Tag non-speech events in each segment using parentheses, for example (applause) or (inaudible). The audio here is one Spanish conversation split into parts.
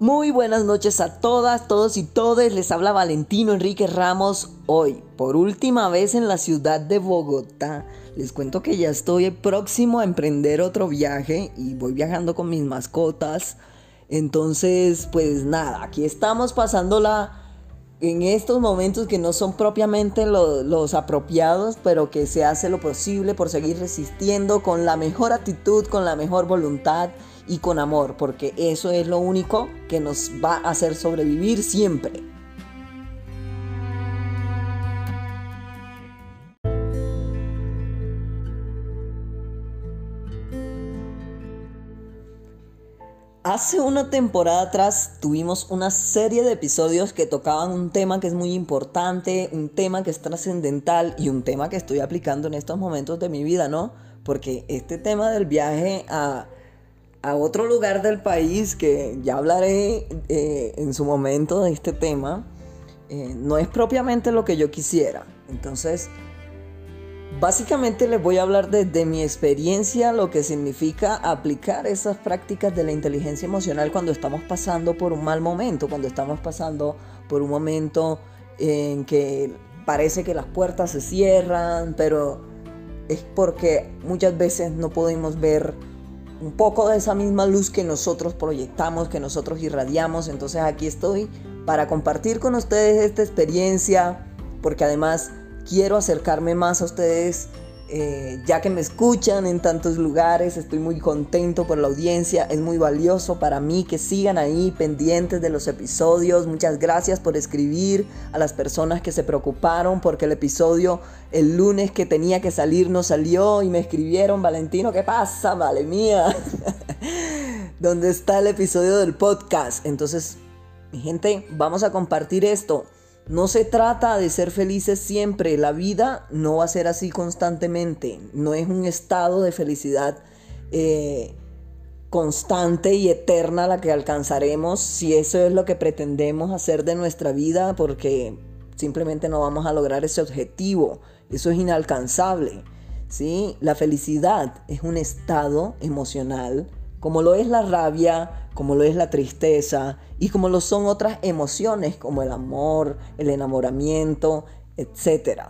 Muy buenas noches a todas, todos y todes. Les habla Valentino Enrique Ramos hoy, por última vez en la ciudad de Bogotá. Les cuento que ya estoy próximo a emprender otro viaje y voy viajando con mis mascotas. Entonces, pues nada, aquí estamos pasándola en estos momentos que no son propiamente los apropiados, pero que se hace lo posible por seguir resistiendo con la mejor actitud, con la mejor voluntad y con amor, porque eso es lo único que nos va a hacer sobrevivir siempre. Hace una temporada atrás tuvimos una serie de episodios que tocaban un tema que es muy importante, un tema que es trascendental y un tema que estoy aplicando en estos momentos de mi vida, ¿no? Porque este tema del viaje a, otro lugar del país, que ya hablaré eh, en su momento de este tema, eh, no es propiamente lo que yo quisiera. Entonces, Básicamente les voy a hablar desde mi experiencia lo que significa aplicar esas prácticas de la inteligencia emocional cuando estamos pasando por un mal momento, cuando estamos pasando por un momento en que parece que las puertas se cierran, pero es porque muchas veces no podemos ver un poco de esa misma luz que nosotros proyectamos, que nosotros irradiamos. Entonces aquí estoy para compartir con ustedes esta experiencia, porque además quiero acercarme más a ustedes eh, ya que me escuchan en tantos lugares, estoy muy contento por la audiencia, es muy valioso para mí que sigan ahí pendientes de los episodios. Muchas gracias por escribir a las personas que se preocuparon porque el episodio el lunes que tenía que salir no salió y me escribieron, Valentino, ¿qué pasa? Vale mía. (laughs) ¿Dónde está el episodio del podcast? Entonces, mi gente, vamos a compartir esto. No se trata de ser felices siempre, la vida no va a ser así constantemente, no es un estado de felicidad eh, constante y eterna la que alcanzaremos si eso es lo que pretendemos hacer de nuestra vida, porque simplemente no vamos a lograr ese objetivo, eso es inalcanzable. ¿sí? La felicidad es un estado emocional como lo es la rabia, como lo es la tristeza y como lo son otras emociones como el amor, el enamoramiento, etc.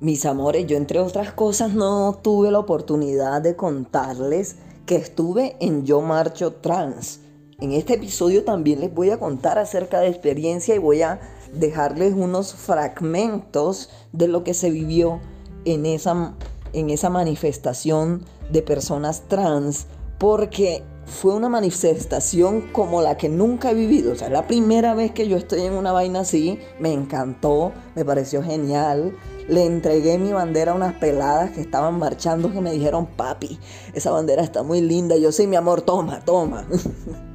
Mis amores, yo entre otras cosas no tuve la oportunidad de contarles que estuve en Yo Marcho Trans en este episodio también les voy a contar acerca de experiencia y voy a dejarles unos fragmentos de lo que se vivió en esa, en esa manifestación de personas trans, porque fue una manifestación como la que nunca he vivido. O sea, la primera vez que yo estoy en una vaina así, me encantó, me pareció genial. Le entregué mi bandera a unas peladas que estaban marchando que me dijeron, papi, esa bandera está muy linda. Yo sí, mi amor, toma, toma. (laughs)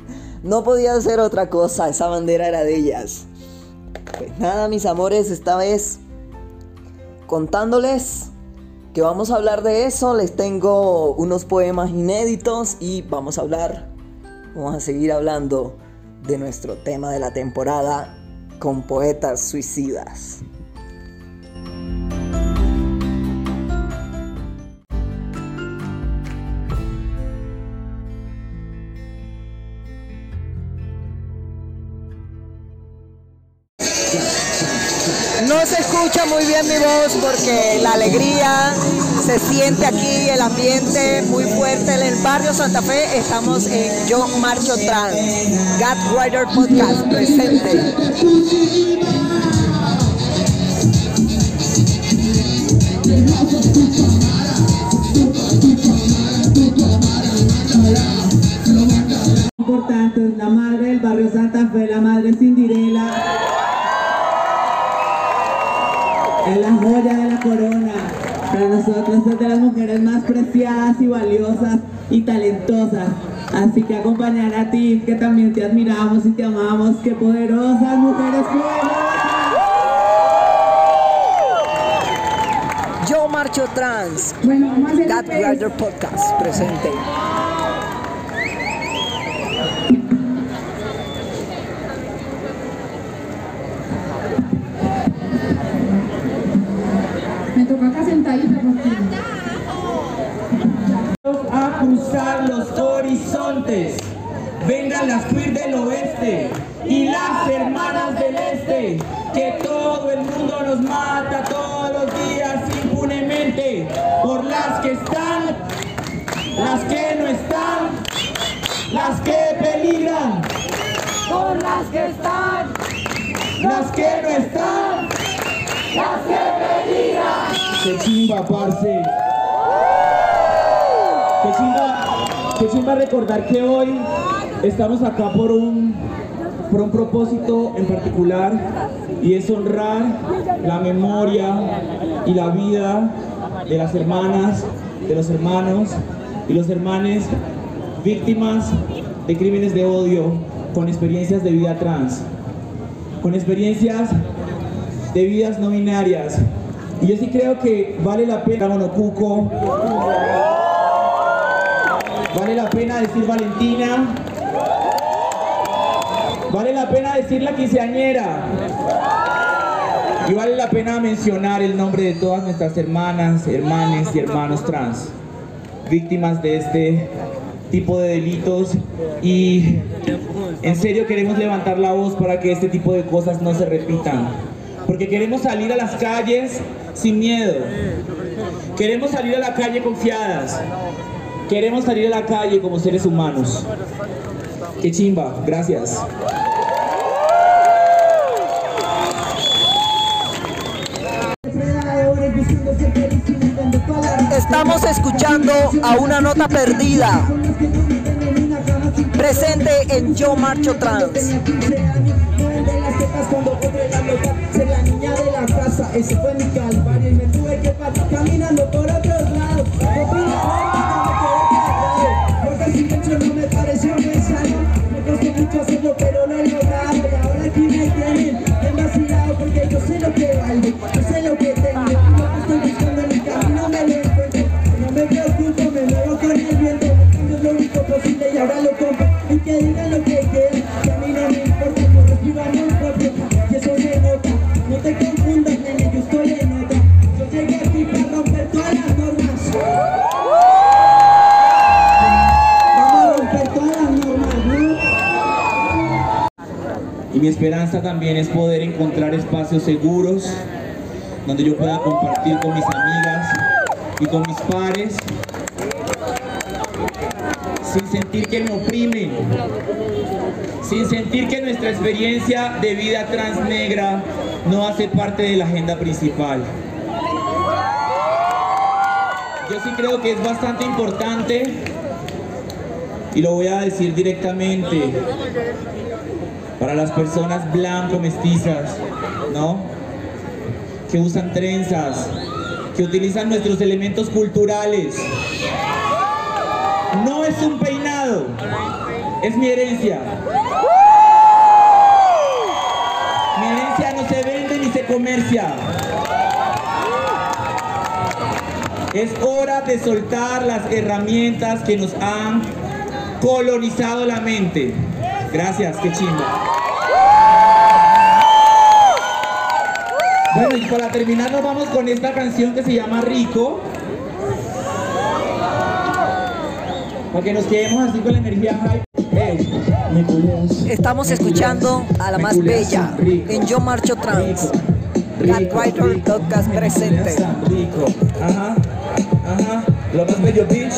No podía hacer otra cosa, esa bandera era de ellas. Pues nada, mis amores, esta vez contándoles que vamos a hablar de eso, les tengo unos poemas inéditos y vamos a hablar, vamos a seguir hablando de nuestro tema de la temporada con poetas suicidas. Escucha muy bien mi voz porque la alegría se siente aquí, el ambiente muy fuerte. En el barrio Santa Fe estamos en Yo Marcho Trans, God Rider Podcast presente. Nosotros es de las mujeres más preciadas y valiosas y talentosas. Así que acompañar a ti, que también te admiramos y te amamos. ¡Qué poderosas mujeres poderosas! Yo Marcho Trans, bueno, God Rider Podcast presente. Vengan las queer del oeste y las hermanas del este, que todo el mundo nos mata todos los días impunemente, por las que están, las que no están, las que peligran, por las que están, las que no están, las que peligran. Qué chimba, parce. Qué chimba recordar que hoy estamos acá por un, por un propósito en particular y es honrar la memoria y la vida de las hermanas, de los hermanos y los hermanes víctimas de crímenes de odio con experiencias de vida trans, con experiencias de vidas no binarias. Y yo sí creo que vale la pena Monocuco, vale la pena decir Valentina, vale la pena decir la quinceañera. Y vale la pena mencionar el nombre de todas nuestras hermanas, hermanes y hermanos trans, víctimas de este tipo de delitos y en serio queremos levantar la voz para que este tipo de cosas no se repitan. Porque queremos salir a las calles sin miedo. Queremos salir a la calle confiadas. Queremos salir a la calle como seres humanos. Qué chimba, gracias. Estamos escuchando a una nota perdida. Presente en Yo Marcho Trans. Ese fue mi calvario y me tuve que parar caminando y ahora lo compro. Y que digan lo que quieran, que a mí no me importa. Yo respiro amor propio y eso se nota. No te confundas, nene, yo estoy en otra. Yo llegué aquí para romper todas las normas. Vamos romper todas las normas, ¿no? Y mi esperanza también es poder encontrar espacios seguros donde yo pueda compartir con mis amigas y con mis pares sin sentir que me oprimen, sin sentir que nuestra experiencia de vida trans negra no hace parte de la agenda principal. Yo sí creo que es bastante importante y lo voy a decir directamente para las personas blanco mestizas, ¿no? Que usan trenzas, que utilizan nuestros elementos culturales. No es un peinado, es mi herencia. Mi herencia no se vende ni se comercia. Es hora de soltar las herramientas que nos han colonizado la mente. Gracias, qué chimba. Bueno, y para terminar nos vamos con esta canción que se llama Rico. Para que nos quedemos así con la energía culeas, Estamos escuchando a la más bella en Yo Marcho Trans. Catwriter Podcast presente. rico. Ajá, ajá, lo más bello, bitch.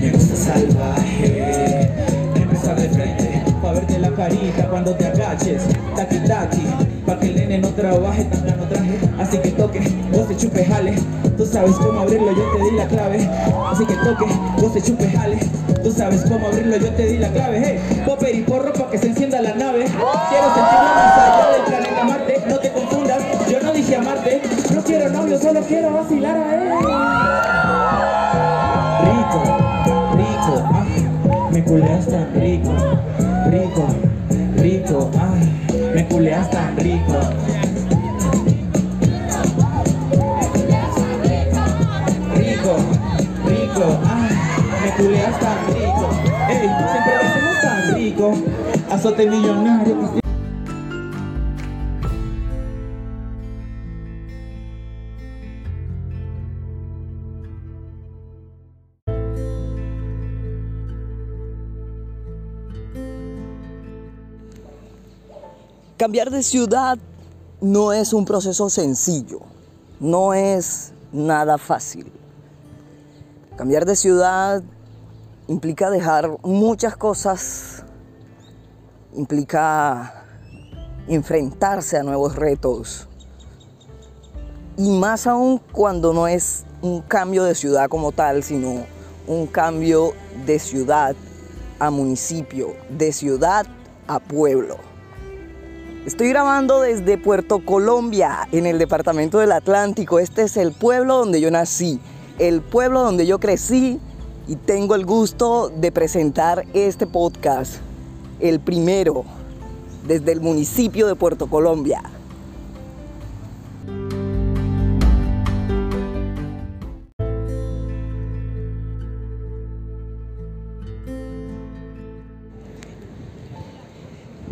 Me gusta salvaje, empezar de frente, pa' verte la carita cuando te agaches, taqui taqui, pa' que el nene no trabaje, tanga no traje, así que toque, vos te chupe jale, tú sabes cómo abrirlo, yo te di la clave, así que toque, vos te chupe jale, tú sabes cómo abrirlo, yo te di la clave, hey, popper y porro pa' que se encienda la nave, quiero sentirlo más allá del planeta Marte, no te confundas, yo no dije amarte, no quiero novio, solo quiero vacilar a él. Rico, rico, ah, me culeas tan rico, rico, rico, ay, me culeas tan rico. Rico, rico, me culeas tan rico. Ey, siempre lo hacemos tan rico. Azote millonario. Cambiar de ciudad no es un proceso sencillo, no es nada fácil. Cambiar de ciudad implica dejar muchas cosas, implica enfrentarse a nuevos retos. Y más aún cuando no es un cambio de ciudad como tal, sino un cambio de ciudad a municipio, de ciudad a pueblo. Estoy grabando desde Puerto Colombia, en el departamento del Atlántico. Este es el pueblo donde yo nací, el pueblo donde yo crecí y tengo el gusto de presentar este podcast, el primero, desde el municipio de Puerto Colombia.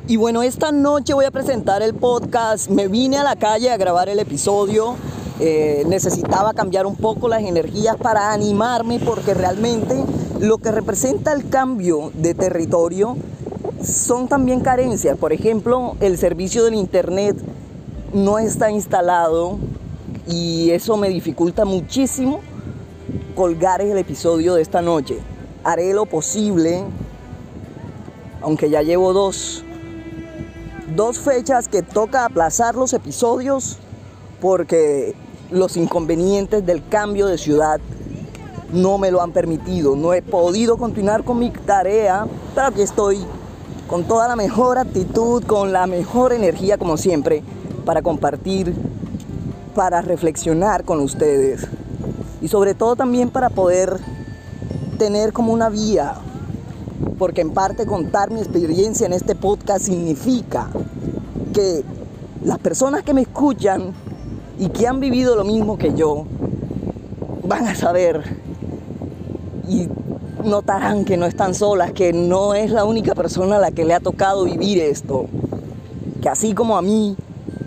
Y bueno, esta noche voy a presentar el podcast. Me vine a la calle a grabar el episodio. Eh, necesitaba cambiar un poco las energías para animarme porque realmente lo que representa el cambio de territorio son también carencias. Por ejemplo, el servicio del Internet no está instalado y eso me dificulta muchísimo colgar el episodio de esta noche. Haré lo posible, aunque ya llevo dos dos fechas que toca aplazar los episodios porque los inconvenientes del cambio de ciudad no me lo han permitido. No he podido continuar con mi tarea, pero aquí estoy con toda la mejor actitud, con la mejor energía como siempre, para compartir, para reflexionar con ustedes y sobre todo también para poder tener como una vía porque en parte contar mi experiencia en este podcast significa que las personas que me escuchan y que han vivido lo mismo que yo van a saber y notarán que no están solas, que no es la única persona a la que le ha tocado vivir esto, que así como a mí,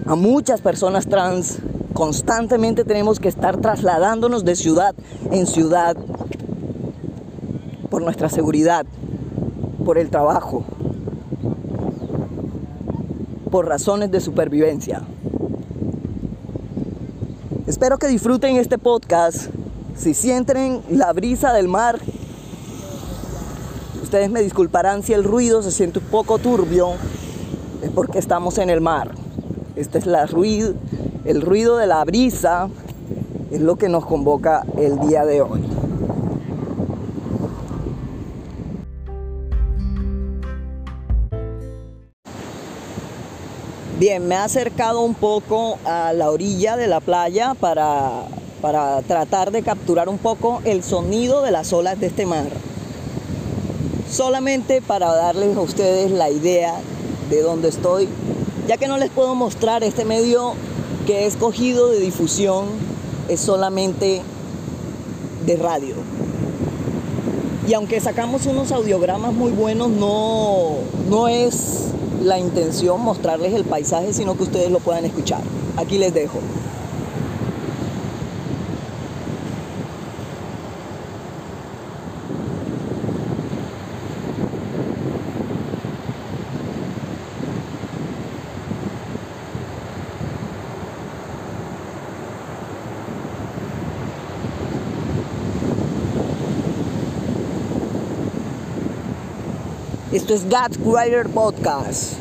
a muchas personas trans, constantemente tenemos que estar trasladándonos de ciudad en ciudad por nuestra seguridad, por el trabajo, por razones de supervivencia. Espero que disfruten este podcast. Si sienten la brisa del mar, ustedes me disculparán si el ruido se siente un poco turbio, es porque estamos en el mar. Este es la ruido, el ruido de la brisa, es lo que nos convoca el día de hoy. Bien, me he acercado un poco a la orilla de la playa para, para tratar de capturar un poco el sonido de las olas de este mar. Solamente para darles a ustedes la idea de dónde estoy, ya que no les puedo mostrar este medio que he escogido de difusión, es solamente de radio. Y aunque sacamos unos audiogramas muy buenos, no, no es la intención mostrarles el paisaje, sino que ustedes lo puedan escuchar. Aquí les dejo. Esto es God's Writer Podcast.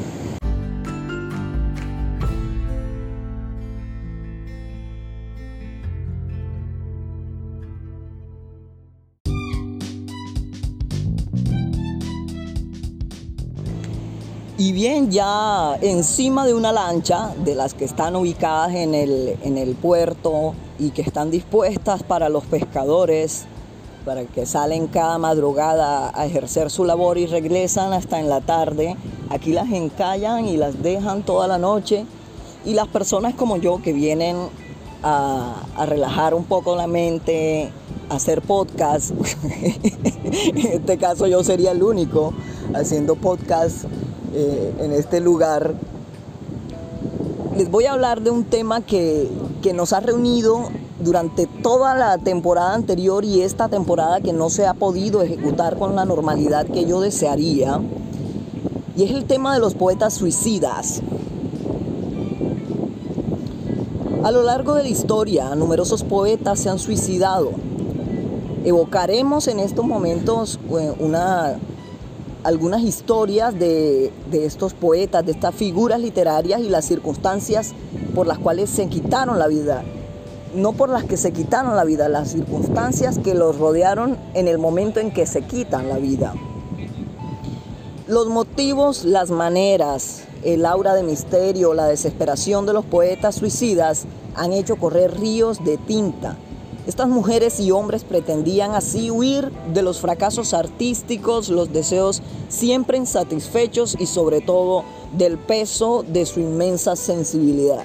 Y bien, ya encima de una lancha, de las que están ubicadas en el, en el puerto y que están dispuestas para los pescadores, para que salen cada madrugada a ejercer su labor y regresan hasta en la tarde. Aquí las encallan y las dejan toda la noche. Y las personas como yo que vienen a, relajar un poco la mente, a hacer podcast, (laughs) en este caso yo sería el único haciendo podcast eh, en este lugar. Les voy a hablar de un tema que, que nos ha reunido durante toda la temporada anterior y esta temporada que no se ha podido ejecutar con la normalidad que yo desearía. Y es el tema de los poetas suicidas. A lo largo de la historia, numerosos poetas se han suicidado. Evocaremos en estos momentos eh, una, algunas historias de estos poetas, de estas figuras literarias y las circunstancias por las cuales se quitaron la vida. No por las que se quitaron la vida, las circunstancias que los rodearon en el momento en que se quitan la vida. Los motivos, las maneras, el aura de misterio, la desesperación de los poetas suicidas han hecho correr ríos de tinta. Estas mujeres y hombres pretendían así huir de los fracasos artísticos, los deseos siempre insatisfechos y sobre todo del peso de su inmensa sensibilidad.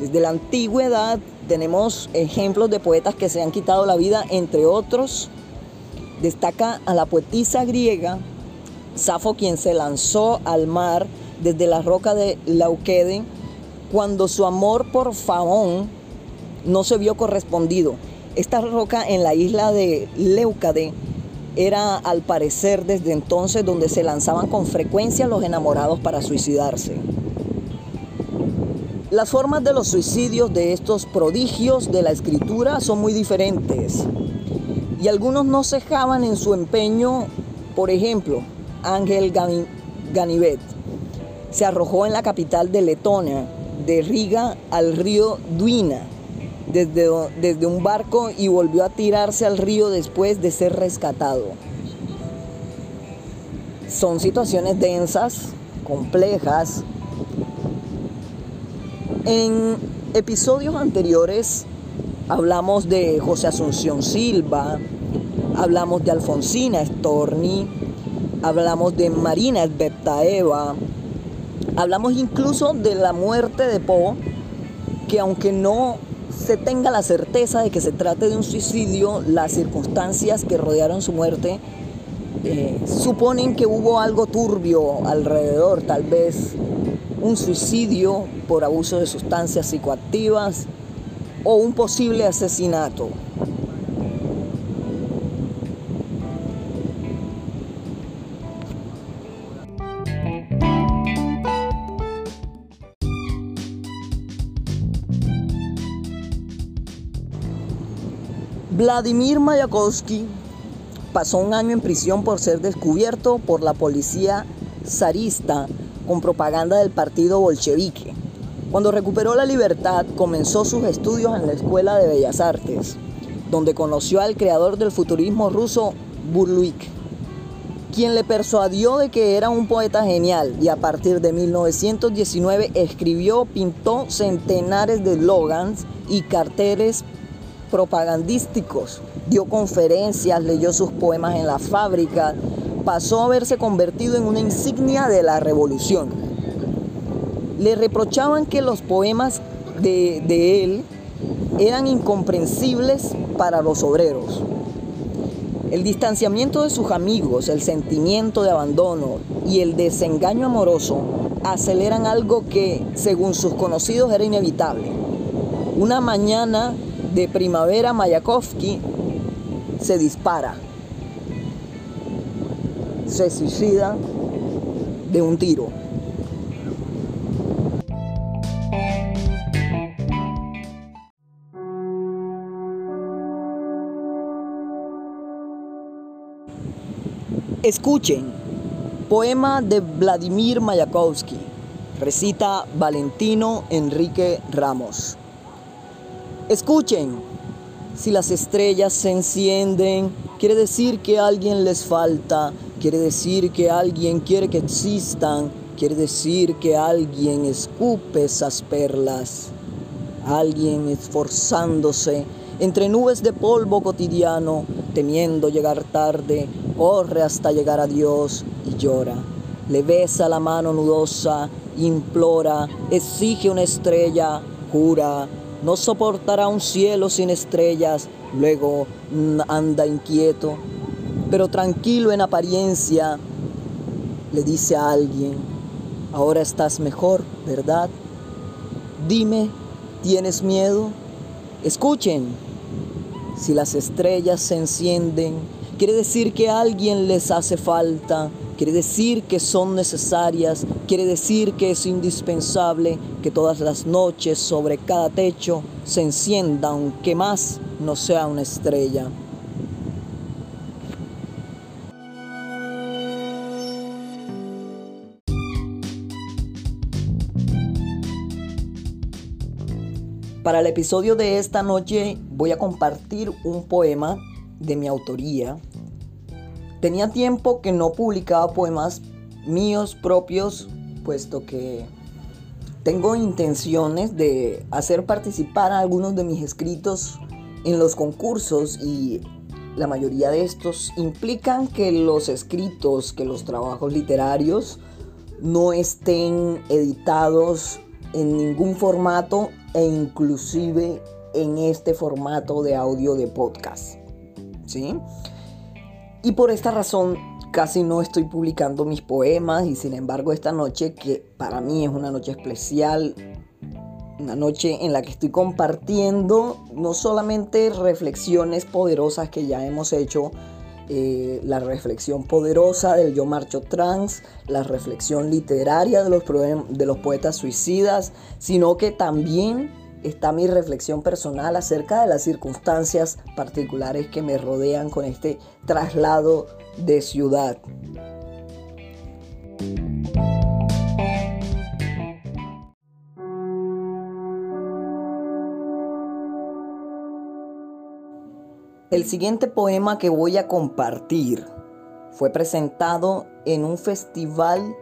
Desde la antigüedad tenemos ejemplos de poetas que se han quitado la vida, entre otros, destaca a la poetisa griega Safo quien se lanzó al mar desde la roca de Lauquede cuando su amor por Faón no se vio correspondido. Esta roca en la isla de Leucade era al parecer desde entonces donde se lanzaban con frecuencia los enamorados para suicidarse. Las formas de los suicidios de estos prodigios de la escritura son muy diferentes y algunos no cejaban en su empeño, por ejemplo, Ángel Ganivet se arrojó en la capital de Letonia, de Riga al río Duina, desde, desde un barco y volvió a tirarse al río después de ser rescatado. Son situaciones densas, complejas. En episodios anteriores hablamos de José Asunción Silva, hablamos de Alfonsina Storni, hablamos de Marina Eva, hablamos incluso de la muerte de Poe, que aunque no se tenga la certeza de que se trate de un suicidio, las circunstancias que rodearon su muerte eh, suponen que hubo algo turbio alrededor, tal vez un suicidio por abuso de sustancias psicoactivas o un posible asesinato. Vladimir Mayakovsky pasó un año en prisión por ser descubierto por la policía zarista con propaganda del partido bolchevique. Cuando recuperó la libertad, comenzó sus estudios en la Escuela de Bellas Artes, donde conoció al creador del futurismo ruso, Burluik, quien le persuadió de que era un poeta genial y a partir de 1919 escribió, pintó centenares de slogans y carteles propagandísticos, dio conferencias, leyó sus poemas en la fábrica, pasó a verse convertido en una insignia de la revolución. Le reprochaban que los poemas de, de él eran incomprensibles para los obreros. El distanciamiento de sus amigos, el sentimiento de abandono y el desengaño amoroso aceleran algo que, según sus conocidos, era inevitable. Una mañana de primavera Mayakovsky se dispara, se suicida de un tiro. Escuchen, poema de Vladimir Mayakovsky, recita Valentino Enrique Ramos. Escuchen, si las estrellas se encienden, quiere decir que alguien les falta, quiere decir que alguien quiere que existan, quiere decir que alguien escupe esas perlas, alguien esforzándose entre nubes de polvo cotidiano, temiendo llegar tarde, corre hasta llegar a Dios y llora. Le besa la mano nudosa, implora, exige una estrella, jura, no soportará un cielo sin estrellas, luego anda inquieto, pero tranquilo en apariencia, le dice a alguien, ahora estás mejor, ¿verdad? Dime, ¿tienes miedo? Escuchen, si las estrellas se encienden, quiere decir que a alguien les hace falta, quiere decir que son necesarias, quiere decir que es indispensable que todas las noches sobre cada techo se encienda, aunque más no sea una estrella. Para el episodio de esta noche voy a compartir un poema de mi autoría. Tenía tiempo que no publicaba poemas míos propios, puesto que tengo intenciones de hacer participar a algunos de mis escritos en los concursos y la mayoría de estos implican que los escritos, que los trabajos literarios no estén editados en ningún formato e inclusive en este formato de audio de podcast. ¿Sí? Y por esta razón casi no estoy publicando mis poemas y sin embargo esta noche que para mí es una noche especial, una noche en la que estoy compartiendo no solamente reflexiones poderosas que ya hemos hecho, eh, la reflexión poderosa del yo marcho trans, la reflexión literaria de los, de los poetas suicidas, sino que también está mi reflexión personal acerca de las circunstancias particulares que me rodean con este traslado de ciudad. El siguiente poema que voy a compartir fue presentado en un festival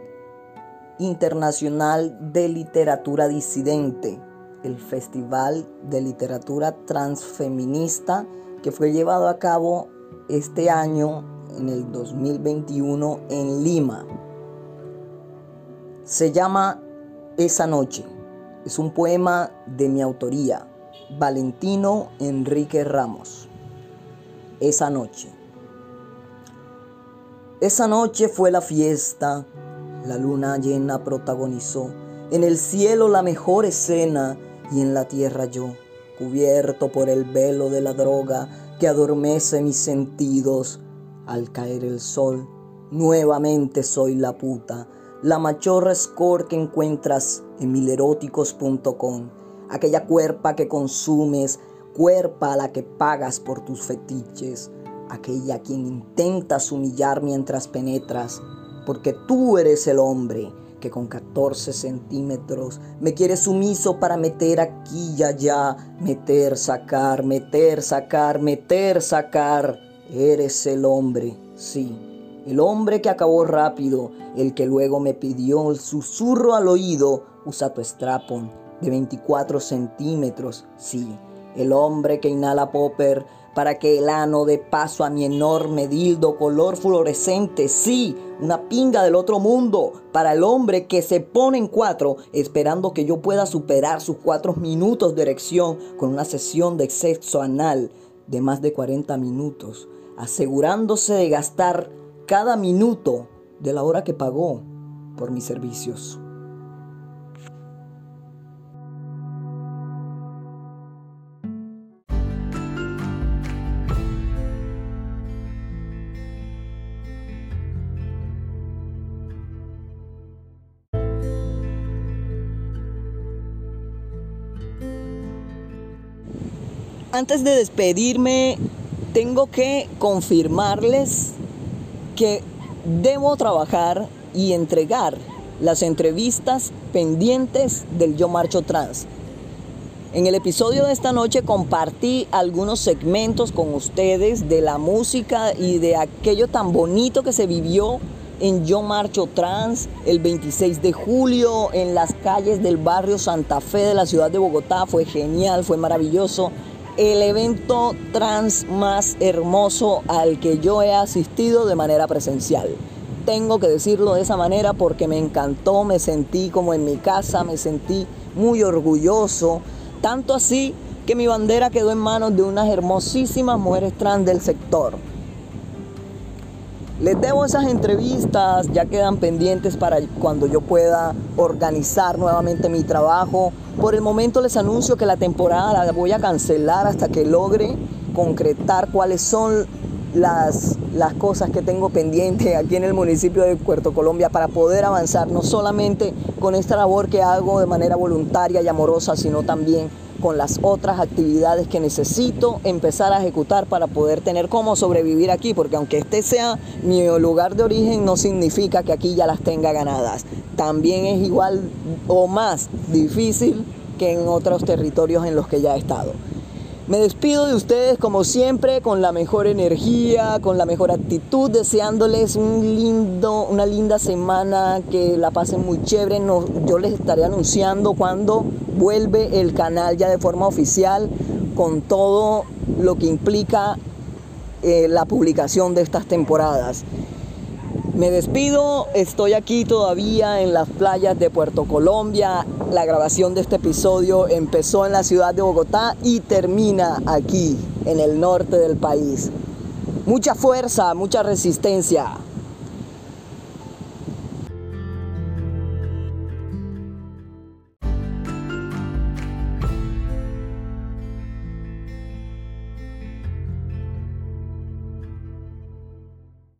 internacional de literatura disidente, el Festival de Literatura Transfeminista que fue llevado a cabo este año, en el 2021, en Lima. Se llama Esa Noche. Es un poema de mi autoría, Valentino Enrique Ramos esa noche. Esa noche fue la fiesta, la luna llena protagonizó, en el cielo la mejor escena y en la tierra yo, cubierto por el velo de la droga que adormece mis sentidos. Al caer el sol, nuevamente soy la puta, la machorra score que encuentras en mileróticos.com, aquella cuerpa que consumes cuerpa a la que pagas por tus fetiches, aquella quien intentas humillar mientras penetras, porque tú eres el hombre que con 14 centímetros me quiere sumiso para meter aquí y allá, meter, sacar, meter, sacar, meter, sacar. Eres el hombre, sí, el hombre que acabó rápido, el que luego me pidió el susurro al oído, usa tu strapon de 24 centímetros, sí el hombre que inhala popper para que el ano dé paso a mi enorme dildo color fluorescente, sí, una pinga del otro mundo, para el hombre que se pone en cuatro esperando que yo pueda superar sus cuatro minutos de erección con una sesión de sexo anal de más de 40 minutos, asegurándose de gastar cada minuto de la hora que pagó por mis servicios. Antes de despedirme, tengo que confirmarles que debo trabajar y entregar las entrevistas pendientes del Yo Marcho Trans. En el episodio de esta noche compartí algunos segmentos con ustedes de la música y de aquello tan bonito que se vivió en Yo Marcho Trans el 26 de julio en las calles del barrio Santa Fe de la ciudad de Bogotá. Fue genial, fue maravilloso el evento trans más hermoso al que yo he asistido de manera presencial. Tengo que decirlo de esa manera porque me encantó, me sentí como en mi casa, me sentí muy orgulloso, tanto así que mi bandera quedó en manos de unas hermosísimas mujeres trans del sector. Les debo esas entrevistas, ya quedan pendientes para cuando yo pueda organizar nuevamente mi trabajo. Por el momento les anuncio que la temporada la voy a cancelar hasta que logre concretar cuáles son las las cosas que tengo pendientes aquí en el municipio de Puerto Colombia para poder avanzar, no solamente con esta labor que hago de manera voluntaria y amorosa, sino también con las otras actividades que necesito empezar a ejecutar para poder tener cómo sobrevivir aquí, porque aunque este sea mi lugar de origen, no significa que aquí ya las tenga ganadas. También es igual o más difícil que en otros territorios en los que ya he estado. Me despido de ustedes como siempre con la mejor energía, con la mejor actitud, deseándoles un lindo, una linda semana, que la pasen muy chévere. yo les estaré anunciando cuando vuelve el canal ya de forma oficial con todo lo que implica eh, la publicación de estas temporadas. Me despido, estoy aquí todavía en las playas de Puerto Colombia. La grabación de este episodio empezó en la ciudad de Bogotá y termina aquí, en el norte del país. Mucha fuerza, mucha resistencia.